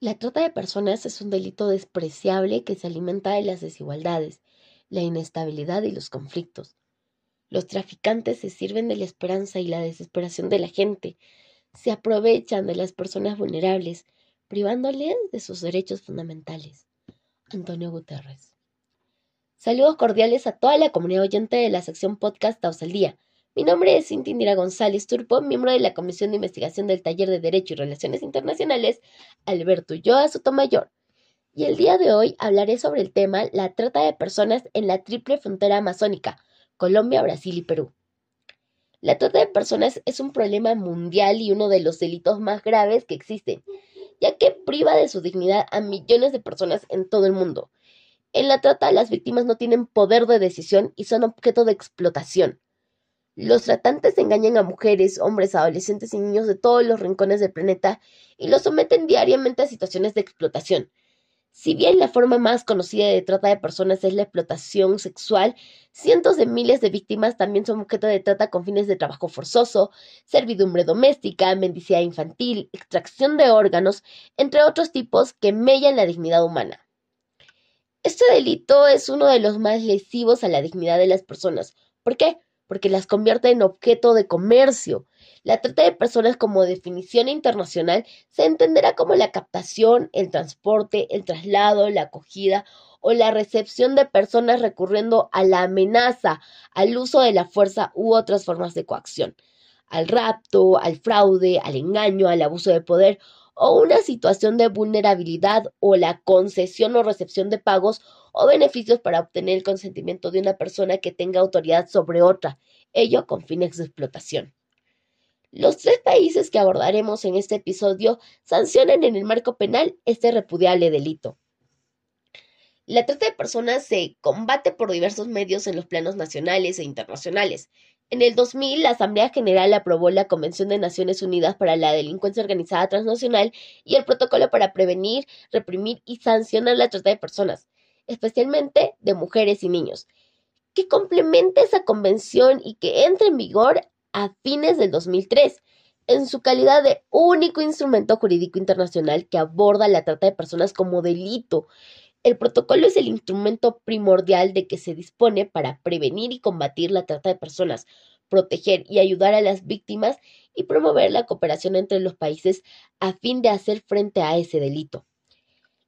La trata de personas es un delito despreciable que se alimenta de las desigualdades, la inestabilidad y los conflictos. Los traficantes se sirven de la esperanza y la desesperación de la gente, se aprovechan de las personas vulnerables, privándoles de sus derechos fundamentales. Antonio Guterres. Saludos cordiales a toda la comunidad oyente de la sección podcast Taos al Día. Mi nombre es Cintia Indira González Turpo, miembro de la Comisión de Investigación del Taller de Derecho y Relaciones Internacionales Alberto Ulloa Sotomayor. Y el día de hoy hablaré sobre el tema la trata de personas en la triple frontera amazónica, Colombia, Brasil y Perú. La trata de personas es un problema mundial y uno de los delitos más graves que existen, ya que priva de su dignidad a millones de personas en todo el mundo. En la trata, las víctimas no tienen poder de decisión y son objeto de explotación. Los tratantes engañan a mujeres, hombres, adolescentes y niños de todos los rincones del planeta y los someten diariamente a situaciones de explotación. Si bien la forma más conocida de trata de personas es la explotación sexual, cientos de miles de víctimas también son objeto de trata con fines de trabajo forzoso, servidumbre doméstica, mendicidad infantil, extracción de órganos, entre otros tipos que mellan la dignidad humana. Este delito es uno de los más lesivos a la dignidad de las personas. ¿Por qué? Porque las convierte en objeto de comercio. La trata de personas como definición internacional se entenderá como la captación, el transporte, el traslado, la acogida o la recepción de personas recurriendo a la amenaza, al uso de la fuerza u otras formas de coacción, al rapto, al fraude, al engaño, al abuso de poder o una situación de vulnerabilidad o la concesión o recepción de pagos o beneficios para obtener el consentimiento de una persona que tenga autoridad sobre otra, ello con fines de explotación. Los tres países que abordaremos en este episodio sancionan en el marco penal este repudiable delito. La trata de personas se combate por diversos medios en los planos nacionales e internacionales. En el 2000, la Asamblea General aprobó la Convención de Naciones Unidas para la Delincuencia Organizada Transnacional y el Protocolo para prevenir, reprimir y sancionar la trata de personas, especialmente de mujeres y niños, que complemente esa convención y que entre en vigor a fines del 2003 en su calidad de único instrumento jurídico internacional que aborda la trata de personas como delito el protocolo es el instrumento primordial de que se dispone para prevenir y combatir la trata de personas, proteger y ayudar a las víctimas y promover la cooperación entre los países a fin de hacer frente a ese delito.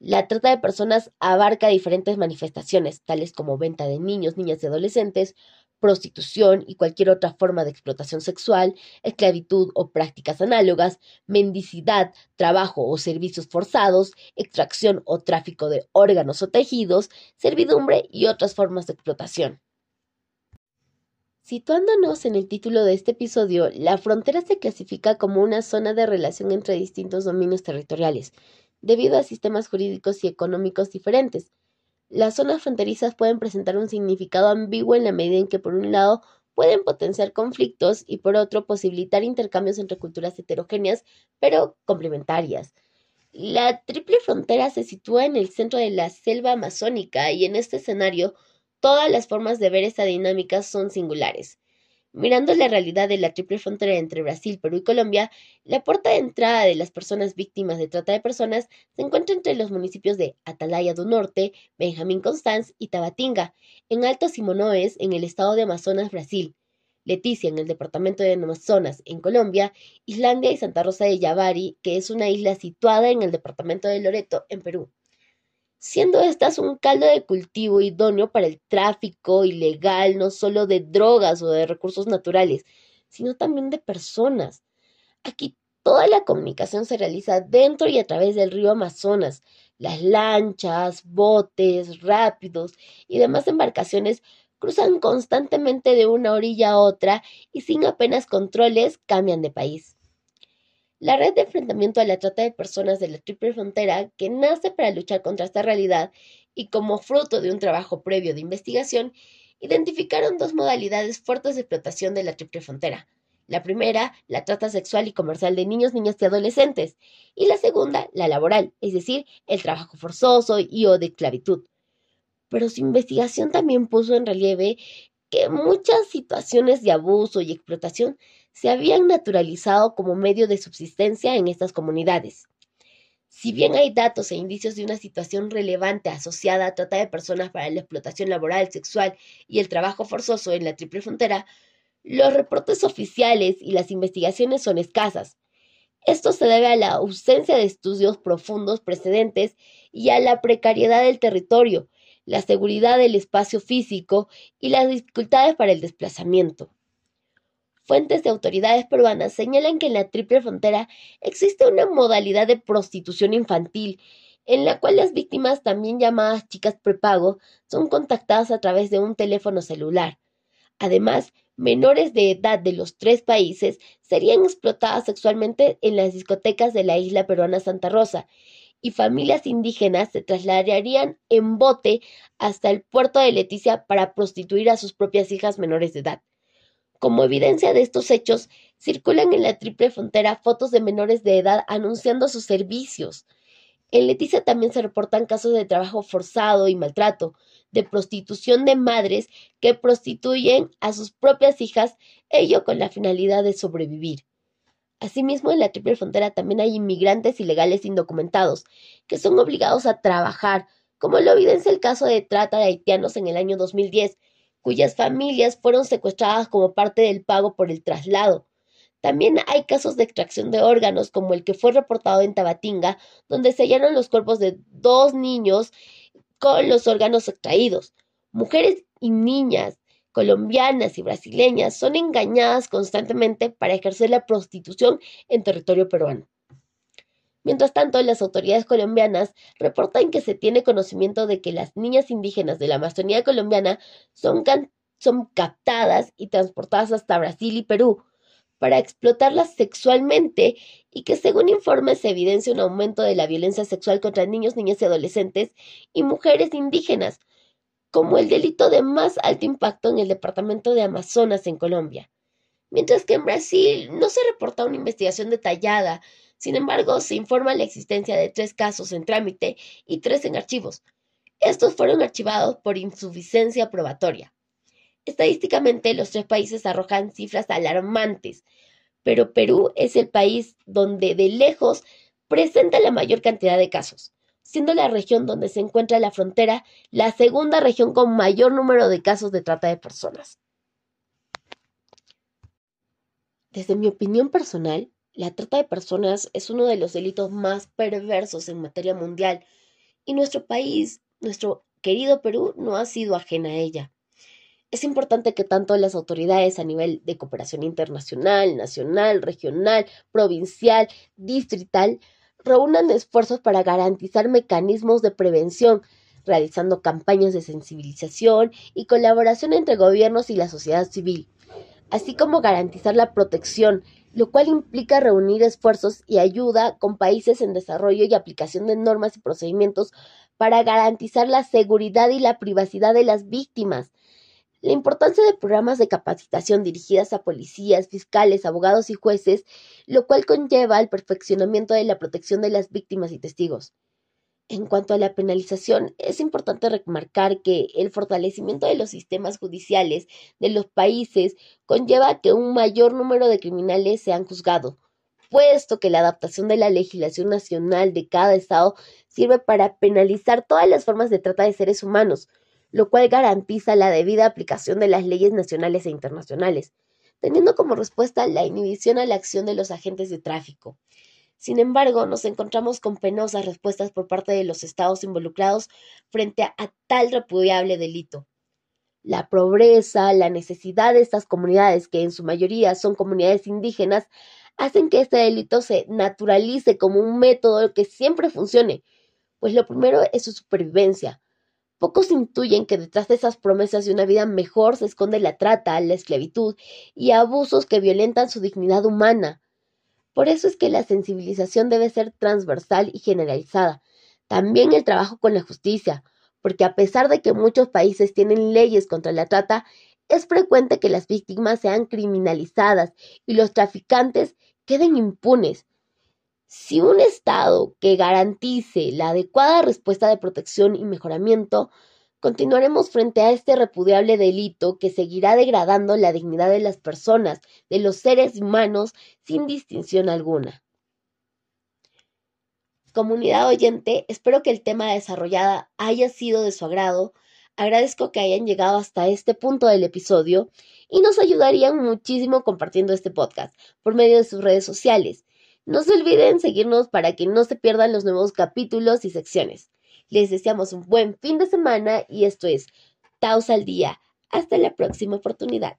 La trata de personas abarca diferentes manifestaciones, tales como venta de niños, niñas y adolescentes, prostitución y cualquier otra forma de explotación sexual, esclavitud o prácticas análogas, mendicidad, trabajo o servicios forzados, extracción o tráfico de órganos o tejidos, servidumbre y otras formas de explotación. Situándonos en el título de este episodio, la frontera se clasifica como una zona de relación entre distintos dominios territoriales, debido a sistemas jurídicos y económicos diferentes, las zonas fronterizas pueden presentar un significado ambiguo en la medida en que por un lado pueden potenciar conflictos y por otro posibilitar intercambios entre culturas heterogéneas pero complementarias. La triple frontera se sitúa en el centro de la selva amazónica y en este escenario todas las formas de ver esta dinámica son singulares. Mirando la realidad de la triple frontera entre Brasil, Perú y Colombia, la puerta de entrada de las personas víctimas de trata de personas se encuentra entre los municipios de Atalaya do Norte, Benjamín Constanz y Tabatinga, en Alto Simonoes, en el estado de Amazonas, Brasil, Leticia, en el departamento de Amazonas, en Colombia, Islandia y Santa Rosa de Yavari, que es una isla situada en el departamento de Loreto, en Perú siendo estas un caldo de cultivo idóneo para el tráfico ilegal no solo de drogas o de recursos naturales, sino también de personas. Aquí toda la comunicación se realiza dentro y a través del río Amazonas. Las lanchas, botes, rápidos y demás embarcaciones cruzan constantemente de una orilla a otra y sin apenas controles cambian de país. La red de enfrentamiento a la trata de personas de la Triple Frontera, que nace para luchar contra esta realidad y como fruto de un trabajo previo de investigación, identificaron dos modalidades fuertes de explotación de la Triple Frontera. La primera, la trata sexual y comercial de niños, niñas y adolescentes. Y la segunda, la laboral, es decir, el trabajo forzoso y o de esclavitud. Pero su investigación también puso en relieve que muchas situaciones de abuso y explotación se habían naturalizado como medio de subsistencia en estas comunidades. Si bien hay datos e indicios de una situación relevante asociada a trata de personas para la explotación laboral, sexual y el trabajo forzoso en la triple frontera, los reportes oficiales y las investigaciones son escasas. Esto se debe a la ausencia de estudios profundos precedentes y a la precariedad del territorio, la seguridad del espacio físico y las dificultades para el desplazamiento. Fuentes de autoridades peruanas señalan que en la triple frontera existe una modalidad de prostitución infantil en la cual las víctimas, también llamadas chicas prepago, son contactadas a través de un teléfono celular. Además, menores de edad de los tres países serían explotadas sexualmente en las discotecas de la isla peruana Santa Rosa y familias indígenas se trasladarían en bote hasta el puerto de Leticia para prostituir a sus propias hijas menores de edad. Como evidencia de estos hechos, circulan en la triple frontera fotos de menores de edad anunciando sus servicios. En Leticia también se reportan casos de trabajo forzado y maltrato, de prostitución de madres que prostituyen a sus propias hijas, ello con la finalidad de sobrevivir. Asimismo, en la triple frontera también hay inmigrantes ilegales indocumentados, que son obligados a trabajar, como lo evidencia el caso de trata de haitianos en el año 2010, cuyas familias fueron secuestradas como parte del pago por el traslado. También hay casos de extracción de órganos, como el que fue reportado en Tabatinga, donde se hallaron los cuerpos de dos niños con los órganos extraídos. Mujeres y niñas colombianas y brasileñas son engañadas constantemente para ejercer la prostitución en territorio peruano. Mientras tanto, las autoridades colombianas reportan que se tiene conocimiento de que las niñas indígenas de la Amazonía colombiana son, son captadas y transportadas hasta Brasil y Perú para explotarlas sexualmente y que según informes se evidencia un aumento de la violencia sexual contra niños, niñas y adolescentes y mujeres indígenas, como el delito de más alto impacto en el departamento de Amazonas en Colombia. Mientras que en Brasil no se reporta una investigación detallada sin embargo, se informa la existencia de tres casos en trámite y tres en archivos. Estos fueron archivados por insuficiencia probatoria. Estadísticamente, los tres países arrojan cifras alarmantes, pero Perú es el país donde de lejos presenta la mayor cantidad de casos, siendo la región donde se encuentra la frontera la segunda región con mayor número de casos de trata de personas. Desde mi opinión personal, la trata de personas es uno de los delitos más perversos en materia mundial y nuestro país, nuestro querido Perú, no ha sido ajena a ella. Es importante que tanto las autoridades a nivel de cooperación internacional, nacional, regional, provincial, distrital, reúnan esfuerzos para garantizar mecanismos de prevención, realizando campañas de sensibilización y colaboración entre gobiernos y la sociedad civil, así como garantizar la protección, lo cual implica reunir esfuerzos y ayuda con países en desarrollo y aplicación de normas y procedimientos para garantizar la seguridad y la privacidad de las víctimas. La importancia de programas de capacitación dirigidas a policías, fiscales, abogados y jueces, lo cual conlleva al perfeccionamiento de la protección de las víctimas y testigos. En cuanto a la penalización, es importante remarcar que el fortalecimiento de los sistemas judiciales de los países conlleva que un mayor número de criminales sean juzgados, puesto que la adaptación de la legislación nacional de cada estado sirve para penalizar todas las formas de trata de seres humanos, lo cual garantiza la debida aplicación de las leyes nacionales e internacionales, teniendo como respuesta la inhibición a la acción de los agentes de tráfico. Sin embargo, nos encontramos con penosas respuestas por parte de los estados involucrados frente a, tal repudiable delito. La pobreza, la necesidad de estas comunidades, que en su mayoría son comunidades indígenas, hacen que este delito se naturalice como un método que siempre funcione, pues lo primero es su supervivencia. Pocos intuyen que detrás de esas promesas de una vida mejor se esconde la trata, la esclavitud y abusos que violentan su dignidad humana. Por eso es que la sensibilización debe ser transversal y generalizada. También el trabajo con la justicia, porque a pesar de que muchos países tienen leyes contra la trata, es frecuente que las víctimas sean criminalizadas y los traficantes queden impunes. Si un Estado que garantice la adecuada respuesta de protección y mejoramiento Continuaremos frente a este repudiable delito que seguirá degradando la dignidad de las personas, de los seres humanos, sin distinción alguna. Comunidad oyente, espero que el tema desarrollado haya sido de su agrado. Agradezco que hayan llegado hasta este punto del episodio y nos ayudarían muchísimo compartiendo este podcast por medio de sus redes sociales. No se olviden seguirnos para que no se pierdan los nuevos capítulos y secciones. Les deseamos un buen fin de semana y esto es Taos al Día. Hasta la próxima oportunidad.